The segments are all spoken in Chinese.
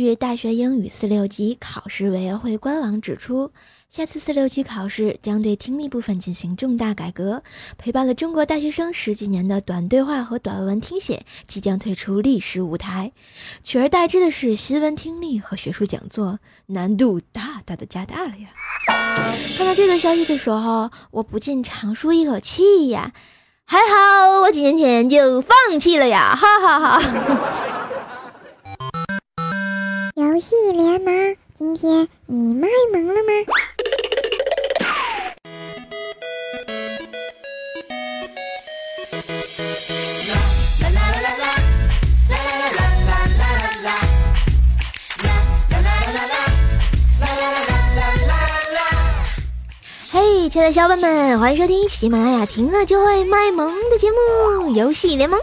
据大学英语四六级考试委员会官网指出，下次四六级考试将对听力部分进行重大改革。陪伴了中国大学生十几年的短对话和短文听写即将退出历史舞台，取而代之的是新闻听力和学术讲座，难度大大的加大了呀！看到这个消息的时候，我不禁长舒一口气呀，还好我几年前就放弃了呀，哈哈哈。游戏联盟，今天你卖萌了吗？亲爱的小伙伴们，欢迎收听喜马拉雅听了就会卖萌的节目《游戏联盟》。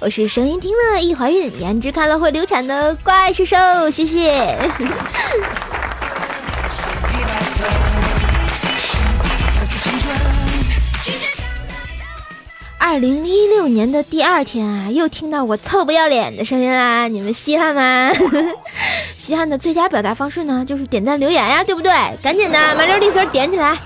我是声音听了易怀孕，颜值看了会流产的怪兽兽，谢谢。二零一六年的第二天啊，又听到我臭不要脸的声音啦！你们稀罕吗？稀罕的最佳表达方式呢，就是点赞留言呀，对不对？赶紧的，麻溜利索点起来。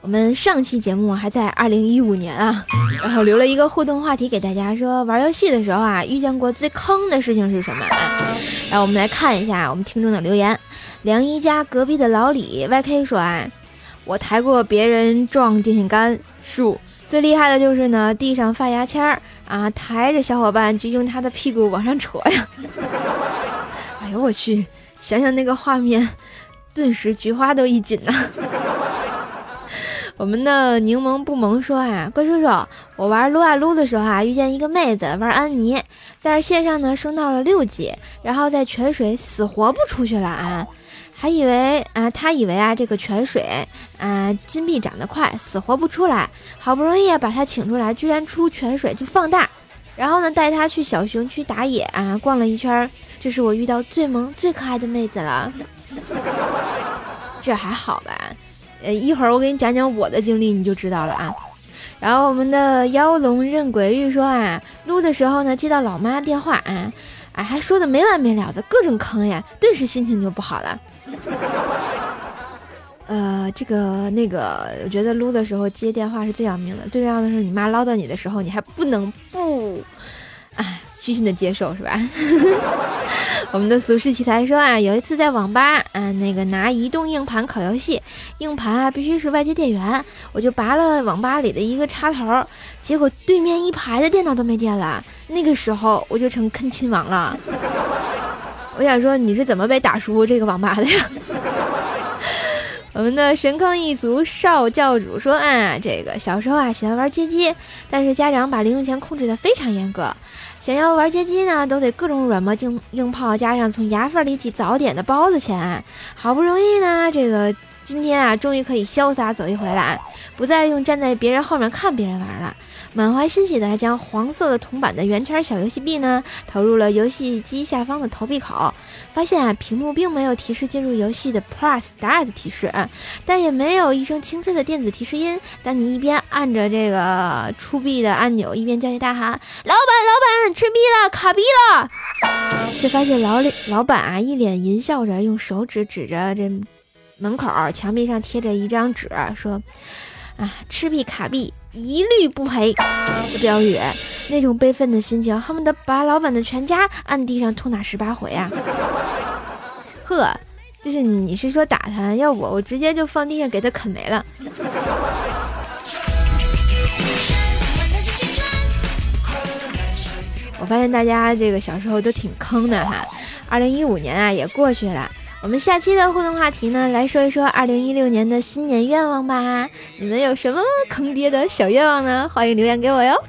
我们上期节目还在二零一五年啊，然后留了一个互动话题给大家，说玩游戏的时候啊，遇见过最坑的事情是什么？然后我们来看一下我们听众的留言。梁一家隔壁的老李 YK 说啊，我抬过别人撞电线杆树，最厉害的就是呢，地上发牙签儿啊，抬着小伙伴就用他的屁股往上戳呀。哎呦我去，想想那个画面，顿时菊花都一紧呐。我们的柠檬不萌说啊，怪叔叔，我玩撸啊撸的时候啊，遇见一个妹子玩安妮，在这线上呢升到了六级，然后在泉水死活不出去了啊，还以为啊，他以为啊这个泉水啊金币长得快，死活不出来，好不容易把他请出来，居然出泉水就放大，然后呢带他去小熊区打野啊，逛了一圈，这是我遇到最萌最可爱的妹子了，这还好吧？呃，一会儿我给你讲讲我的经历，你就知道了啊。然后我们的妖龙任鬼玉说啊，录的时候呢接到老妈电话啊，啊还说的没完没了的各种坑呀，顿时心情就不好了。呃，这个那个，我觉得撸的时候接电话是最要命的，最重要的是你妈唠叨你的时候，你还不能不，哎。虚心的接受是吧？我们的俗世奇才说啊，有一次在网吧啊，那个拿移动硬盘拷游戏，硬盘啊必须是外接电源，我就拔了网吧里的一个插头，结果对面一排的电脑都没电了。那个时候我就成坑亲王了。我想说你是怎么被打输这个网吧的呀？我们的神坑一族少教主说啊，这个小时候啊喜欢玩街机，但是家长把零用钱控制的非常严格。想要玩街机呢，都得各种软磨硬硬泡，加上从牙缝里挤早点的包子钱。好不容易呢，这个今天啊，终于可以潇洒走一回了，不再用站在别人后面看别人玩了。满怀欣喜的将黄色的铜板的圆圈小游戏币呢投入了游戏机下方的投币口，发现啊屏幕并没有提示进入游戏的 Plus Start 提示，但也没有一声清脆的电子提示音。当你一边按着这个出币的按钮，一边焦急大喊：“老板，老板，吃币了，卡币了！”却发现老李老板啊一脸淫笑着，用手指指着这门口墙壁上贴着一张纸，说：“啊，吃币卡币。”一律不赔的标语，那种悲愤的心情，恨不得把老板的全家按地上痛打十八回啊！呵，就是你是说打他，要我我直接就放地上给他啃没了。我发现大家这个小时候都挺坑的哈，二零一五年啊也过去了。我们下期的互动话题呢，来说一说二零一六年的新年愿望吧。你们有什么坑爹的小愿望呢？欢迎留言给我哟。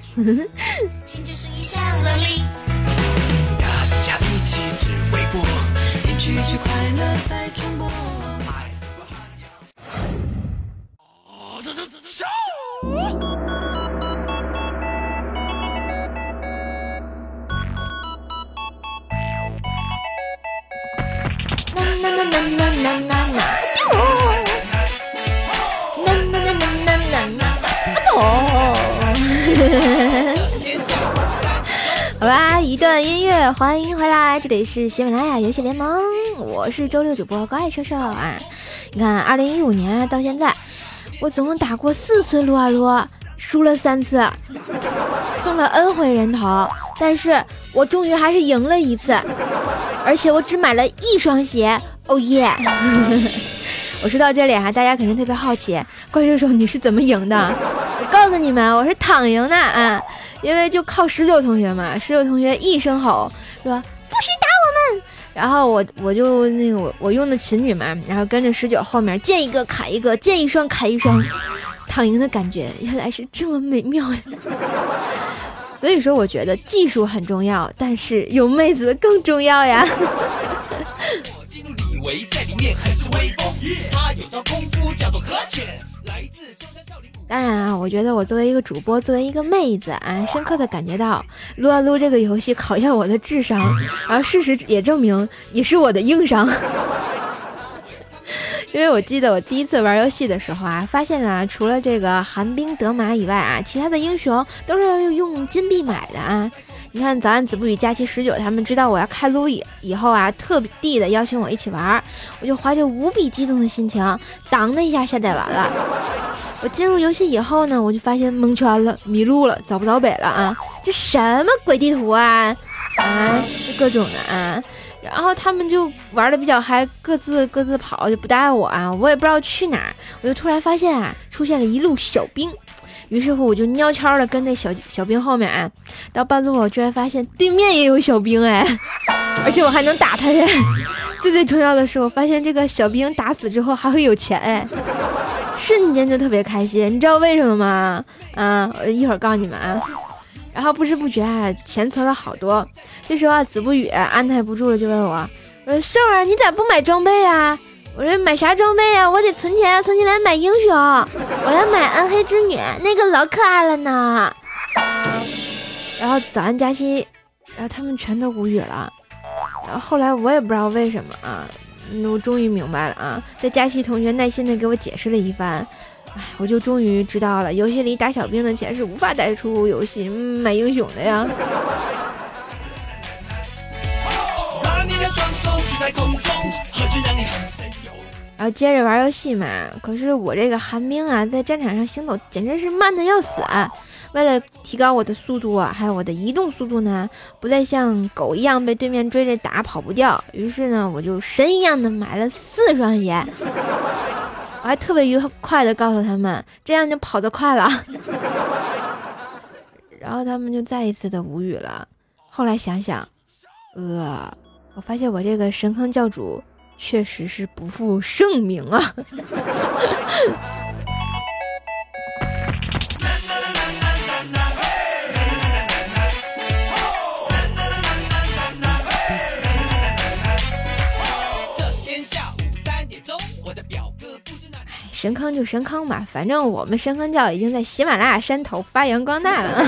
好吧，一段音乐，欢迎回来，这里是喜马拉雅游戏联盟，我是周六主播怪兽兽啊。你看，二零一五年到现在，我总共打过四次撸啊撸，输了三次，送了 N 回人头，但是我终于还是赢了一次，而且我只买了一双鞋，哦耶！我说到这里啊，大家肯定特别好奇，怪兽兽你是怎么赢的？我告诉你们，我是躺赢的啊。因为就靠十九同学嘛，十九同学一声吼说不许打我们，然后我我就那个我我用的琴女嘛，然后跟着十九后面见一个砍一个，见一双砍一双，躺赢的感觉原来是这么美妙呀！所以说我觉得技术很重要，但是有妹子更重要呀。他有招功夫叫做隔浅，来自萧山当然啊，我觉得我作为一个主播，作为一个妹子啊，深刻的感觉到撸啊撸这个游戏考验我的智商，然后事实也证明也是我的硬伤。因为我记得我第一次玩游戏的时候啊，发现啊，除了这个寒冰德玛以外啊，其他的英雄都是要用金币买的啊。你看早安子不语、佳期十九他们知道我要开撸以以后啊，特地的邀请我一起玩，我就怀着无比激动的心情，当的一下下载完了。我进入游戏以后呢，我就发现蒙圈了，迷路了，找不着北了啊！这什么鬼地图啊？啊，各种的啊！然后他们就玩的比较嗨，各自各自跑，就不带我啊！我也不知道去哪儿，我就突然发现啊，出现了一路小兵，于是乎我就悄悄的跟那小小兵后面啊，到半路我居然发现对面也有小兵哎，而且我还能打他耶！最最重要的是，我发现这个小兵打死之后还会有钱哎。瞬间就特别开心，你知道为什么吗？啊，我一会儿告诉你们啊。然后不知不觉啊，钱存了好多。这时候啊，子不语按耐不住了，就问我：“我说瘦儿，你咋不买装备啊？”我说：“买啥装备啊？我得存钱，存起来买英雄。我要买暗黑之女，那个老可爱了呢。”然后早安佳期，然后他们全都无语了。然后后来我也不知道为什么啊。那我终于明白了啊！在佳琪同学耐心的给我解释了一番，哎，我就终于知道了，游戏里打小兵的钱是无法带出游戏买英雄的呀。然后接着玩游戏嘛，可是我这个寒冰啊，在战场上行走简直是慢的要死啊。为了提高我的速度啊，还有我的移动速度呢，不再像狗一样被对面追着打跑不掉。于是呢，我就神一样的买了四双鞋，我还特别愉快的告诉他们，这样就跑得快了。然后他们就再一次的无语了。后来想想，呃，我发现我这个神坑教主确实是不负盛名啊。神坑就神坑吧，反正我们神坑教已经在喜马拉雅山头发扬光大了。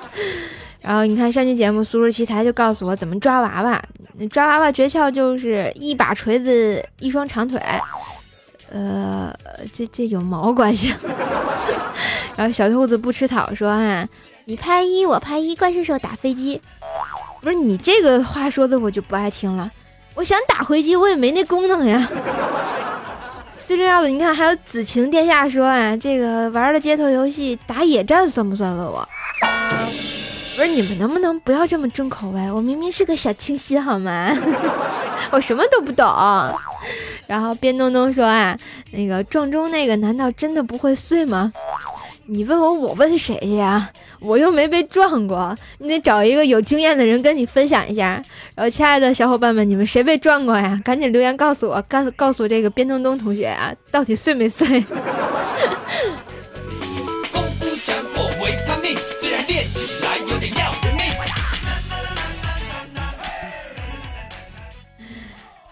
然后你看上期节目，苏轼奇才就告诉我怎么抓娃娃，抓娃娃诀窍就是一把锤子，一双长腿。呃，这这有毛关系？然后小兔子不吃草说啊，你拍一，我拍一，怪兽兽打飞机。不是你这个话说的，我就不爱听了。我想打回击，我也没那功能呀。最重要的，你看还有子晴殿下说啊，这个玩了街头游戏打野战算不算？问我，不是你们能不能不要这么重口味？我明明是个小清新好吗？我什么都不懂。然后边东东说啊，那个撞钟那个难道真的不会碎吗？你问我，我问谁去呀？我又没被撞过，你得找一个有经验的人跟你分享一下。然后，亲爱的小伙伴们，你们谁被撞过呀？赶紧留言告诉我，告诉告诉这个边东东同学啊，到底碎没碎？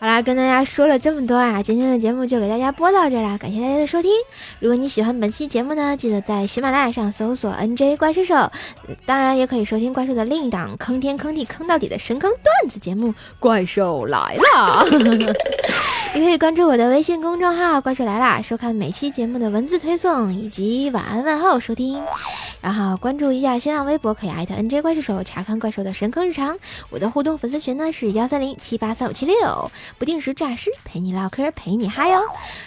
好啦，跟大家说了这么多啊，今天的节目就给大家播到这儿啦，感谢大家的收听。如果你喜欢本期节目呢，记得在喜马拉雅上搜索 “nj 怪兽手”，当然也可以收听怪兽的另一档坑天坑地坑到底的神坑段子节目《怪兽来了》。你可以关注我的微信公众号“怪兽来啦”，收看每期节目的文字推送以及晚安问候收听。然后关注一下新浪微博，可以艾特 “nj 怪兽手”查看怪兽的神坑日常。我的互动粉丝群呢是幺三零七八三五七六。不定时诈尸，陪你唠嗑，陪你嗨哟！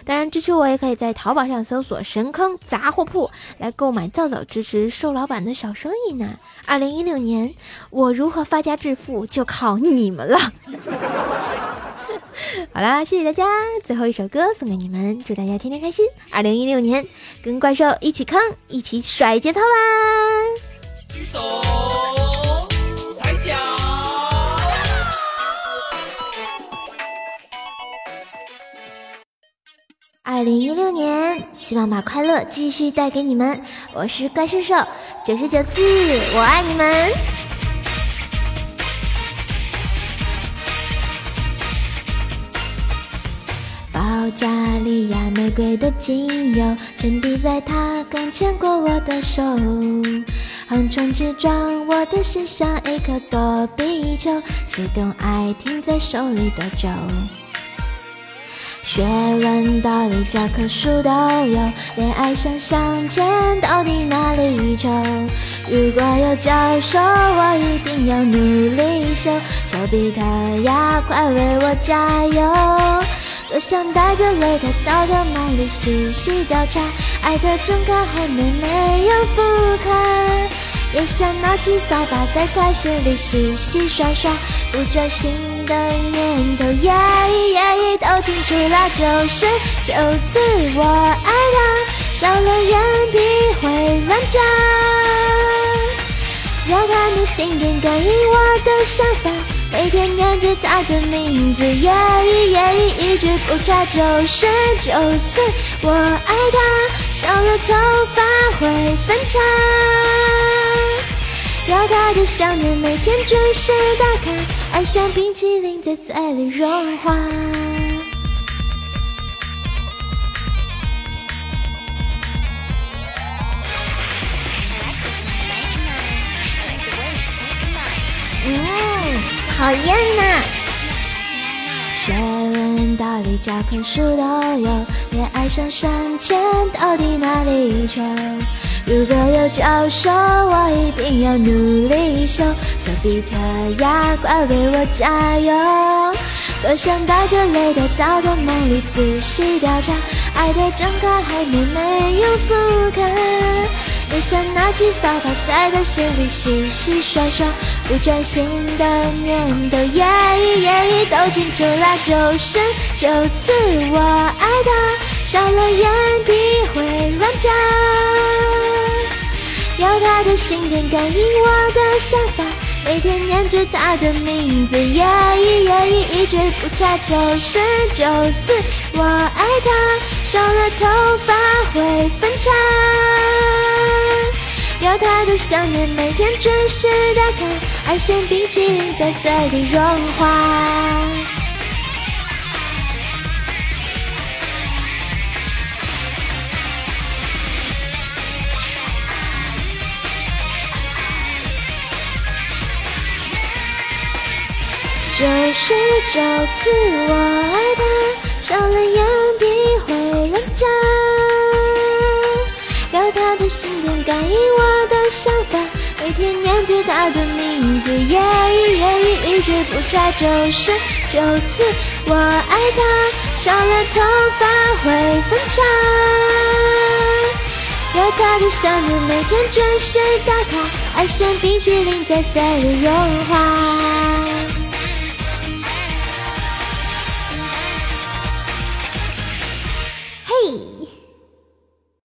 当然支持我，也可以在淘宝上搜索“神坑杂货铺”来购买皂皂，支持瘦老板的小生意呢。二零一六年，我如何发家致富就靠你们了。好啦，谢谢大家！最后一首歌送给你们，祝大家天天开心。二零一六年，跟怪兽一起坑，一起甩节操吧！举手。二零一六年，希望把快乐继续带给你们。我是怪兽兽九十九次，我爱你们。加利亚玫瑰的精油，全滴在他刚牵过我的手，横冲直撞，我的心像一颗躲避球，谁懂爱停在手里的酒。学问道理教科书都有，恋爱想向前到底哪里求？如果有教授，我一定要努力修。丘比特呀，快为我加油！多想带着泪在到的梦里细细调查，爱的正开还没没有复刻。也想拿起扫把在他心里洗洗刷刷，不专心的念头，耶耶都清楚啦。就是九次我爱他，少了眼皮会乱眨。要他的心电感应我的想法，每天念着他的名字，耶耶一句不差。九十九次我爱他，少了头发会分叉。要他的想念每天准时打卡，爱像冰淇淋在嘴里融化。讨厌呐！学问道理教科书都有，恋爱上山前到底哪里求？如果有教授，我一定要努力修。丘比特呀，快为我加油！多想带着泪的到的梦里仔细调查，爱的正开还没没有覆盖。也想拿起扫把在他心里洗洗刷刷，不专心的念头，耶耶都清楚啦。就是九次我爱他，少了眼皮会乱眨。要他的心电感应我的想法，每天念着他的名字，耶耶一句不差。就是九次我爱他，少了头发会分叉。要他的想念每天准时打卡，爱像冰淇淋在嘴里融化。就是这次我爱他，少了眼皮会乱眨。要他的心电感应我的想法，每天念着他的名字，耶耶一句不差。就是九次我爱他，少了头发会分叉。要他的想念每天准时打卡，爱像冰淇淋在嘴里融化。